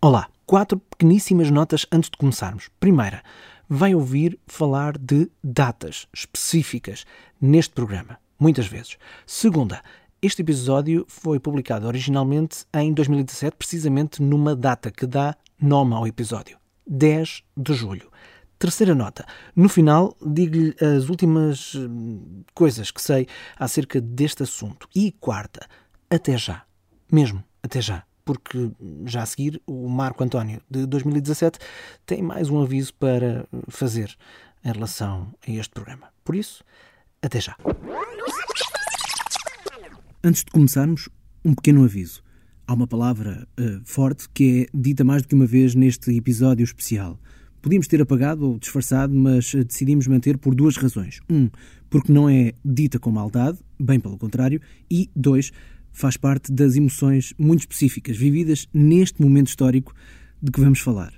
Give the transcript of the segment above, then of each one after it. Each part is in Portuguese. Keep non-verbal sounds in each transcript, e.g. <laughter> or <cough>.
Olá, quatro pequeníssimas notas antes de começarmos. Primeira, vai ouvir falar de datas específicas neste programa, muitas vezes. Segunda, este episódio foi publicado originalmente em 2017, precisamente numa data que dá nome ao episódio: 10 de julho. Terceira nota. No final, digo-lhe as últimas hum, coisas que sei acerca deste assunto. E quarta, até já. Mesmo, até já. Porque já a seguir, o Marco António de 2017 tem mais um aviso para fazer em relação a este programa. Por isso, até já. Antes de começarmos, um pequeno aviso. Há uma palavra uh, forte que é dita mais do que uma vez neste episódio especial. Podíamos ter apagado ou disfarçado, mas decidimos manter por duas razões. Um, porque não é dita com maldade, bem pelo contrário, e dois, faz parte das emoções muito específicas vividas neste momento histórico de que vamos falar.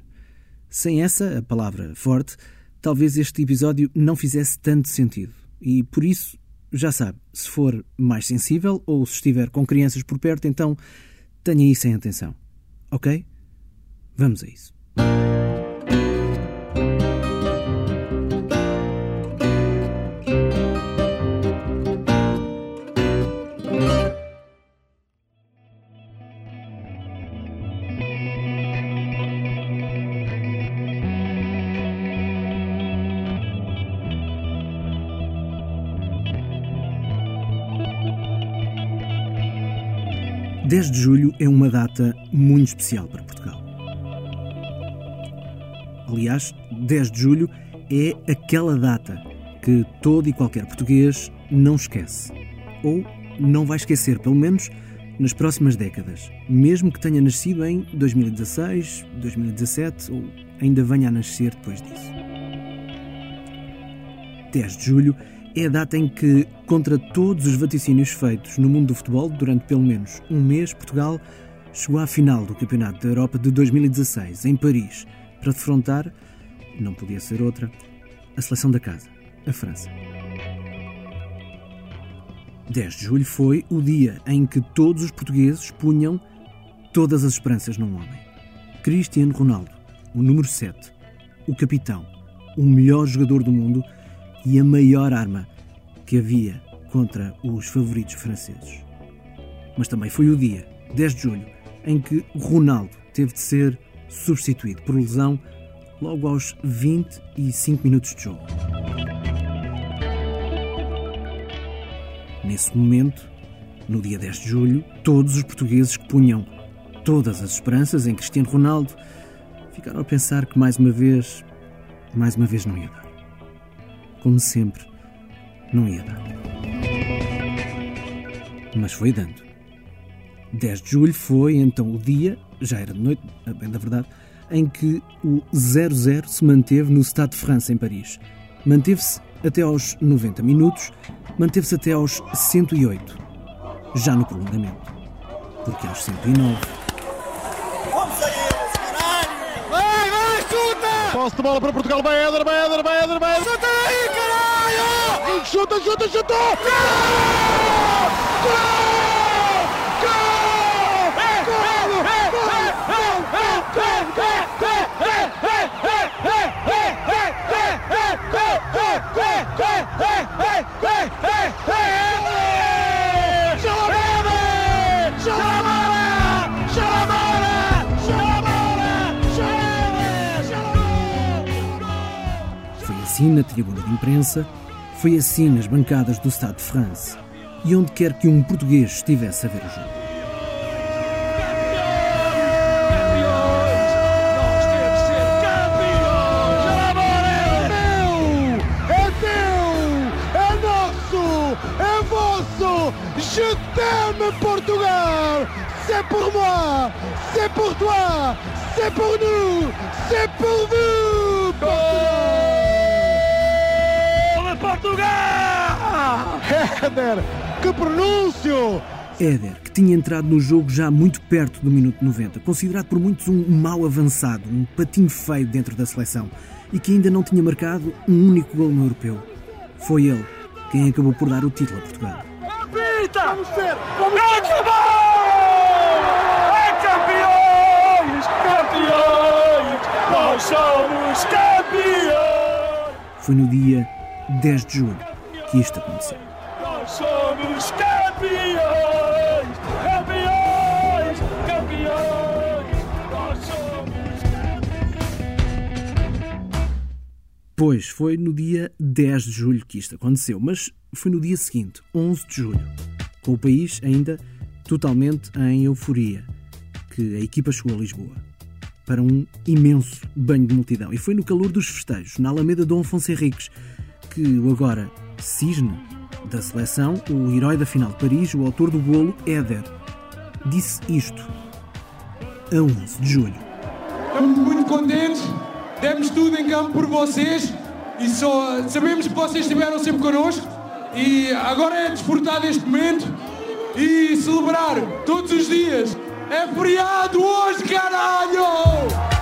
Sem essa, a palavra forte, talvez este episódio não fizesse tanto sentido. E por isso, já sabe, se for mais sensível ou se estiver com crianças por perto, então tenha isso em atenção. Ok? Vamos a isso. 10 de julho é uma data muito especial para Portugal. Aliás, 10 de julho é aquela data que todo e qualquer português não esquece. Ou não vai esquecer, pelo menos nas próximas décadas, mesmo que tenha nascido em 2016, 2017 ou ainda venha a nascer depois disso. 10 de julho é a data em que, contra todos os vaticínios feitos no mundo do futebol, durante pelo menos um mês, Portugal chegou à final do Campeonato da Europa de 2016, em Paris, para defrontar, não podia ser outra, a seleção da casa, a França. 10 de julho foi o dia em que todos os portugueses punham todas as esperanças num homem. Cristiano Ronaldo, o número 7, o capitão, o melhor jogador do mundo e a maior arma que havia contra os favoritos franceses. Mas também foi o dia, 10 de julho, em que Ronaldo teve de ser substituído por lesão logo aos 25 minutos de jogo. Nesse momento, no dia 10 de julho, todos os portugueses que punham todas as esperanças em Cristiano Ronaldo ficaram a pensar que mais uma vez, mais uma vez não ia dar como sempre, não ia dar. Mas foi dando. 10 de julho foi então o dia, já era de noite, bem da verdade, em que o 0-0 se manteve no Stade de França, em Paris. Manteve-se até aos 90 minutos, manteve-se até aos 108, já no prolongamento. Porque aos 109. Posse de bola para Portugal, vai Éder, vai Éder, vai Éder, vai Éder! Chuta aí, caralho! Chuta, chuta, chuta! Gol! Foi assim na tribuna de imprensa, foi assim nas bancadas do Stade de France e onde quer que um português estivesse a ver o jogo. Je t'aime, Portugal! C'est pour moi! C'est pour toi! C'est pour nous! C'est pour vous! Portugal! Portugal! <laughs> Éder, que pronúncio! Éder, que tinha entrado no jogo já muito perto do minuto 90, considerado por muitos um mau avançado, um patinho feio dentro da seleção, e que ainda não tinha marcado um único gol no europeu. Foi ele quem acabou por dar o título a Portugal. Apita! Vamos ver! Vamos é ver. Acabou! É campeões! Campeões! Nós somos campeões! Foi no dia 10 de julho que isto aconteceu. Nós somos campeões! Campeões! Campeões! Nós somos Pois, foi no dia 10 de julho que isto aconteceu, mas foi no dia seguinte, 11 de julho, com o país ainda totalmente em euforia, que a equipa chegou a Lisboa para um imenso banho de multidão. E foi no calor dos festejos, na Alameda Dom Afonso Henriques, que o agora cisne da seleção, o herói da final de Paris, o autor do bolo, Éder, disse isto a 11 de julho. Estamos muito contentes, demos tudo em campo por vocês e só sabemos que vocês estiveram sempre connosco e agora é desfrutar deste momento e celebrar todos os dias. É feriado hoje, caralho!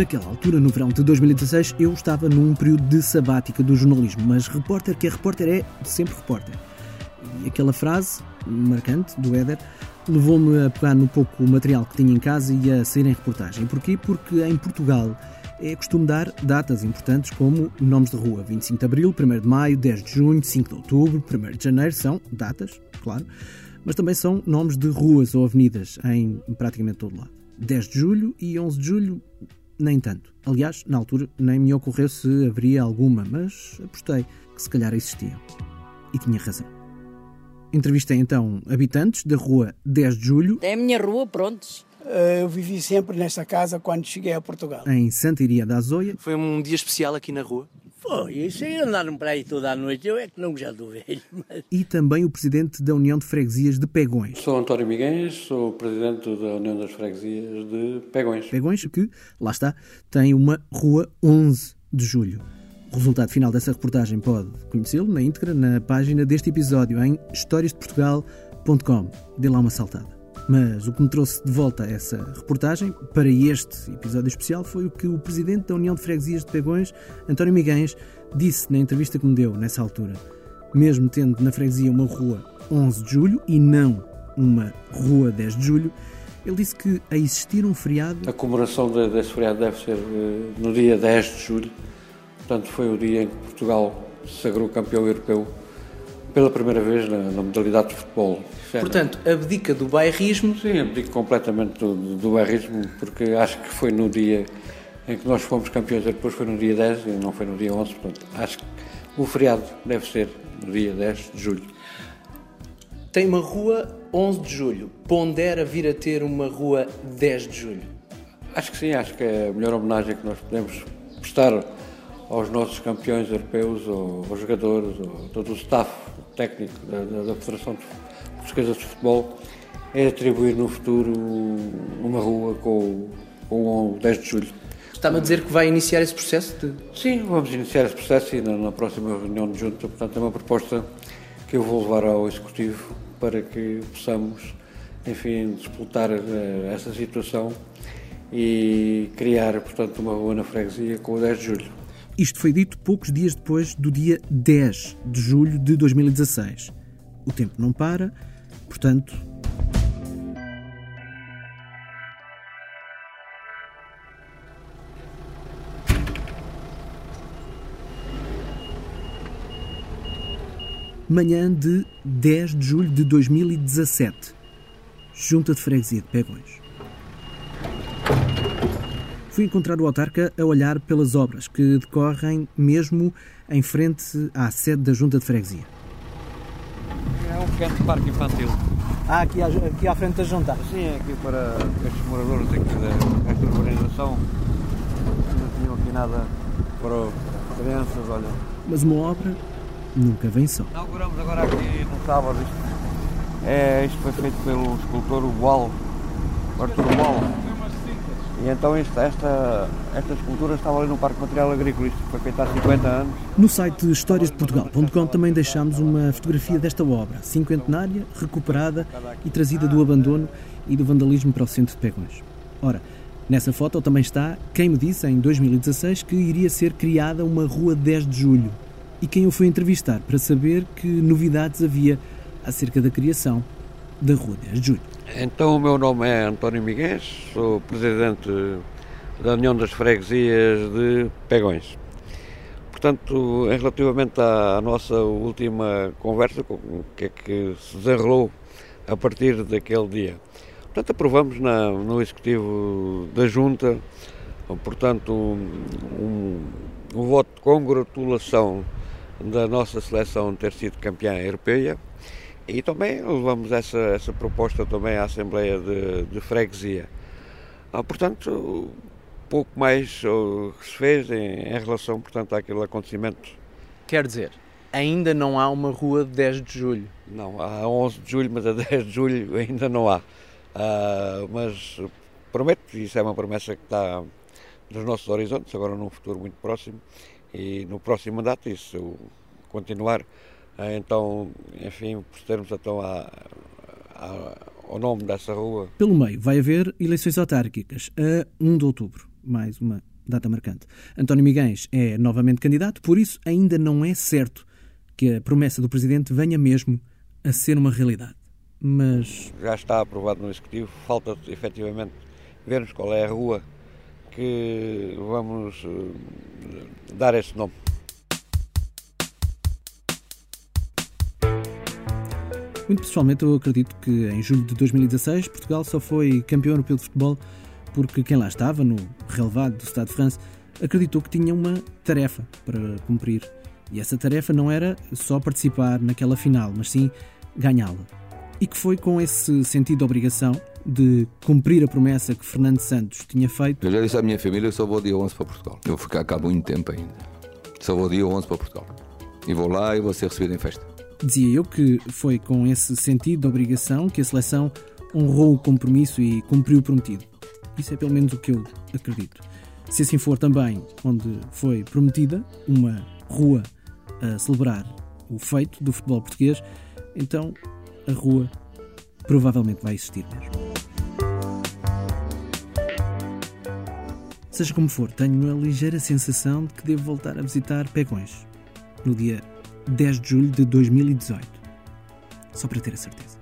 Naquela altura, no verão de 2016, eu estava num período de sabática do jornalismo, mas repórter que é repórter é sempre repórter. E aquela frase marcante do Éder levou-me a pegar no pouco material que tinha em casa e a sair em reportagem. Porquê? Porque em Portugal é costume dar datas importantes como nomes de rua. 25 de Abril, 1 de Maio, 10 de Junho, 5 de Outubro, 1 de Janeiro. São datas, claro, mas também são nomes de ruas ou avenidas em praticamente todo lado. 10 de Julho e 11 de Julho, nem tanto. Aliás, na altura nem me ocorreu se haveria alguma, mas apostei que se calhar existiam. E tinha razão. Entrevistei então habitantes da rua 10 de Julho, É a minha rua, prontos. Eh, Eu vivi sempre nesta casa quando cheguei a Portugal. em Santa Iria da Azóia, Foi um dia especial aqui na rua. Foi, isso aí andaram para aí toda a noite. Eu é que não já do velho. <laughs> Mas... e também o presidente da União de Freguesias de Pegões. Sou António Miguel, sou presidente da União das Freguesias de Pegões. Pegões que, lá está, tem uma rua 11 de Julho. O resultado final dessa reportagem pode conhecê-lo na íntegra na página deste episódio em historiasdeportugal.com. Dê lá uma saltada. Mas o que me trouxe de volta essa reportagem para este episódio especial foi o que o presidente da União de Freguesias de Pegões, António Miguens, disse na entrevista que me deu nessa altura. Mesmo tendo na freguesia uma rua 11 de julho e não uma rua 10 de julho, ele disse que a existir um feriado A comemoração de- desse feriado deve ser eh, no dia 10 de julho. Portanto, foi o dia em que Portugal se sagrou campeão europeu pela primeira vez na, na modalidade de futebol. Portanto, abdica do bairrismo. Sim, abdico completamente do, do bairrismo, porque acho que foi no dia em que nós fomos campeões europeus, foi no dia 10 e não foi no dia 11. Portanto, acho que o feriado deve ser no dia 10 de julho. Tem uma rua 11 de julho. Pondera vir a ter uma rua 10 de julho. Acho que sim, acho que é a melhor homenagem que nós podemos prestar aos nossos campeões europeus, ou aos jogadores, ou todo o staff técnico da, da- Federação de- Portuguesa de Futebol, é atribuir no futuro uma rua com, com o 10 de julho. Está-me a dizer que vai iniciar esse processo de. Sim, vamos iniciar esse processo e na, na próxima reunião de junta, portanto, é uma proposta que eu vou levar ao Executivo para que possamos, enfim, disputar eh, essa situação e criar, portanto, uma rua na freguesia com o 10 de julho. Isto foi dito poucos dias depois do dia 10 de julho de 2016. O tempo não para, portanto. Manhã de 10 de julho de 2017. Junta de Freguesia de Pegões. Fui encontrar o autarca a olhar pelas obras que decorrem mesmo em frente à sede da Junta de Freguesia. É um pequeno parque infantil. Ah, aqui, à- aqui à frente da junta. Sim, é aqui para estes moradores aqui desta urbanização. Não tinham aqui nada para crianças, olha. Mas uma obra nunca vem só. Inauguramos agora aqui no sábado isto. É, isto foi feito pelo escultor Ual, Arthur Ual. E então isto, esta, esta escultura estava ali no Parque Material Agrícola, isto foi feito há 50 anos. No site historiasdeportugal.com também deixámos uma fotografia desta obra, cinquentenária, recuperada e trazida do abandono e do vandalismo para o centro de Pegões. Ora, nessa foto também está quem me disse em 2016 que iria ser criada uma rua 10 de julho. e quem o foi entrevistar para saber que novidades havia acerca da criação da Rua 10 de Julho. Então, o meu nome é António Miguel, sou presidente da União das Freguesias de Pegões. Portanto, relativamente à nossa última conversa, o que é que se desenrolou a partir daquele dia. Portanto, aprovamos na, no Executivo da Junta, portanto, um, um voto de congratulação da nossa seleção ter sido campeã europeia e também levamos essa, essa proposta também à Assembleia de, de Freguesia. Ah, portanto, pouco mais que se fez em, em, relação portanto, àquele acontecimento. Quer dizer, ainda não há uma rua de 10 de julho? Não, há 11 de julho, mas a <laughs> 10 de julho ainda não há. Ah, mas prometo, isso é uma promessa que está nos nossos horizontes, agora num futuro muito próximo, e no próximo mandato, isso continuar, ah, então, enfim, procedermos então a, ao nome dessa rua. Pelo meio, vai haver eleições autárquicas a 1 de outubro, mais uma data marcante. António Miguel é novamente candidato, por isso ainda não é certo que a promessa do Presidente venha mesmo a ser uma realidade. Mas. Já está aprovado no Executivo, falta efetivamente vermos qual é a rua que vamos eh, dar esse nome. Muito pessoalmente, eu acredito que em julho de 2016 Portugal só foi campeão europeu de futebol porque quem lá estava, no relevado do Estado de França, acreditou que tinha uma tarefa para cumprir. E essa tarefa não era só participar naquela final, mas sim ganhá-la. E que foi com esse sentido de obrigação de cumprir a promessa que Fernando Santos tinha feito. Eu já disse à minha família que só vou dia 11 para Portugal. Eu vou ficar cá muito tempo ainda. Só vou dia 11 para Portugal. E vou lá e vou ser recebido em festa. Dizia eu que foi com esse sentido de obrigação que a seleção honrou o compromisso e cumpriu o prometido. Isso é pelo menos o que eu acredito. Se assim for também onde foi prometida uma rua a celebrar o feito do futebol português, então a rua provavelmente vai existir mesmo. Seja como for, tenho a ligeira sensação de que devo voltar a visitar Pegões no dia 10 de julho de 2018. Só para ter a certeza.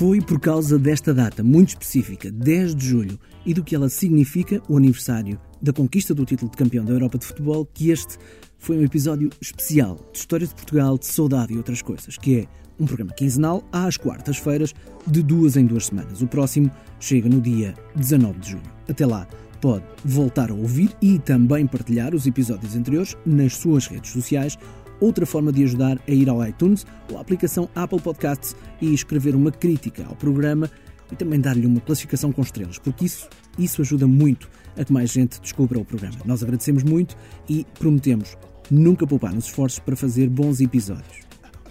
Foi por causa desta data muito específica, 10 de julho, e do que ela significa, o aniversário da conquista do título de campeão da Europa de futebol, que este foi um episódio especial de História de Portugal, de saudade e outras coisas, que é um programa quinzenal às quartas-feiras, de duas em duas semanas. O próximo chega no dia 19 de julho. Até lá, pode voltar a ouvir e também partilhar os episódios anteriores nas suas redes sociais Outra forma de ajudar é ir ao iTunes ou à aplicação Apple Podcasts e escrever uma crítica ao programa e também dar-lhe uma classificação com estrelas, porque isso, isso ajuda muito a que mais gente descubra o programa. Nós agradecemos muito e prometemos nunca poupar nos esforços para fazer bons episódios.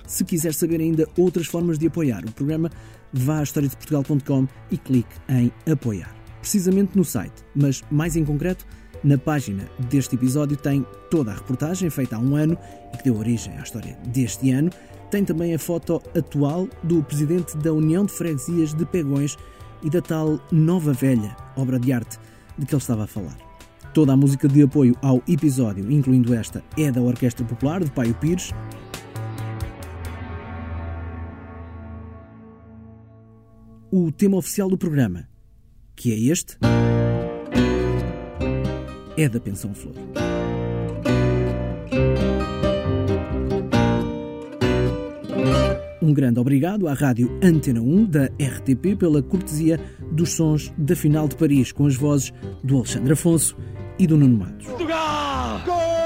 Se quiser saber ainda outras formas de apoiar o programa, vá a historiadeportugal.com e clique em apoiar. Precisamente no site, mas mais em concreto, na página deste episódio tem toda a reportagem feita há um ano e que deu origem à história deste ano. Tem também a foto atual do presidente da União de Freguesias de Pegões e da tal Nova Velha, obra de arte de que ele estava a falar. Toda a música de apoio ao episódio, incluindo esta, é da Orquestra Popular de Paio Pires. O tema oficial do programa, que é este é da Pensão Flor. Um grande obrigado à Rádio Antena 1 da RTP pela cortesia dos sons da final de Paris com as vozes do Alexandre Afonso e do Nuno Matos. Portugal! Portugal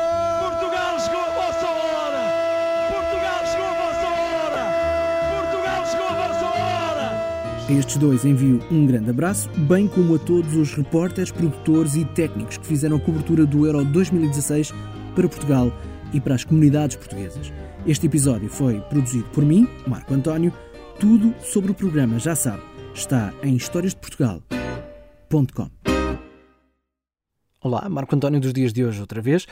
A estes dois envio um grande abraço, bem como a todos os repórteres, produtores e técnicos que fizeram a cobertura do Euro 2016 para Portugal e para as comunidades portuguesas. Este episódio foi produzido por mim, Marco António. Tudo sobre o programa, já sabe, está em historiasdeportugal.com. Olá, Marco António dos dias de hoje outra vez.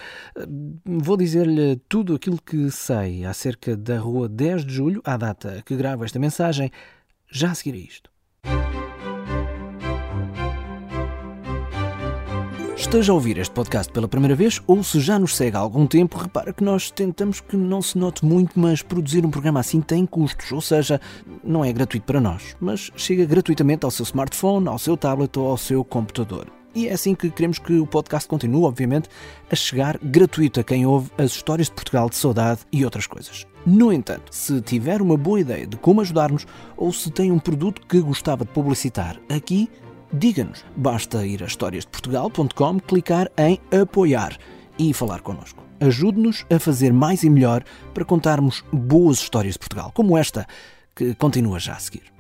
Vou dizer-lhe tudo aquilo que sei acerca da rua 10 de julho, à data que gravo esta mensagem, já a seguir a isto. Esteja a ouvir este podcast pela primeira vez ou se já nos segue há algum tempo, repara que nós tentamos que não se note muito, mas produzir um programa assim tem custos, ou seja, não é gratuito para nós, mas chega gratuitamente ao seu smartphone, ao seu tablet ou ao seu computador. E é assim que queremos que o podcast continue, obviamente, a chegar gratuito a quem ouve as histórias de Portugal de saudade e outras coisas. No entanto, se tiver uma boa ideia de como ajudar-nos ou se tem um produto que gostava de publicitar aqui, diga-nos. Basta ir a historiasdeportugal.com, clicar em apoiar e falar connosco. Ajude-nos a fazer mais e melhor para contarmos boas histórias de Portugal, como esta, que continua já a seguir.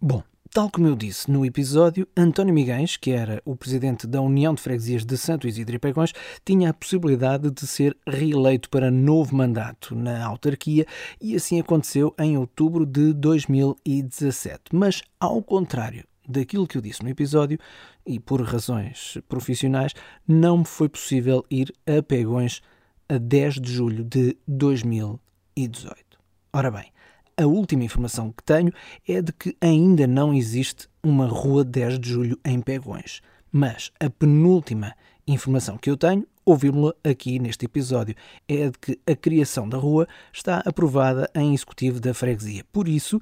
Bom, Tal como eu disse no episódio, António Miguens, que era o presidente da União de Freguesias de Santo Isidro e Pegões, tinha a possibilidade de ser reeleito para novo mandato na autarquia e assim aconteceu em outubro de 2017. Mas, ao contrário daquilo que eu disse no episódio, e por razões profissionais, não me foi possível ir a Pegões a 10 de julho de 2018. Ora bem, a última informação que tenho é de que ainda não existe uma Rua 10 de Julho em Pegões. Mas a penúltima informação que eu tenho, ouvi-la aqui neste episódio, é de que a criação da rua está aprovada em executivo da freguesia. Por isso,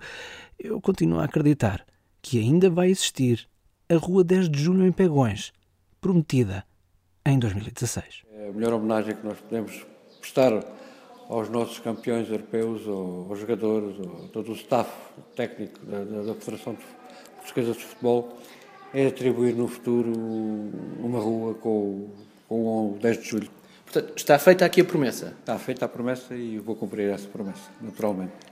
eu continuo a acreditar que ainda vai existir a Rua 10 de Julho em Pegões, prometida em 2016. É a melhor homenagem que nós podemos prestar aos nossos campeões europeus, aos jogadores, a todo o staff técnico da, da Federação Portuguesa de Futebol, é atribuir no futuro uma rua com, com o 10 de julho. Portanto, está feita aqui a promessa? Está feita a promessa e vou cumprir essa promessa, naturalmente.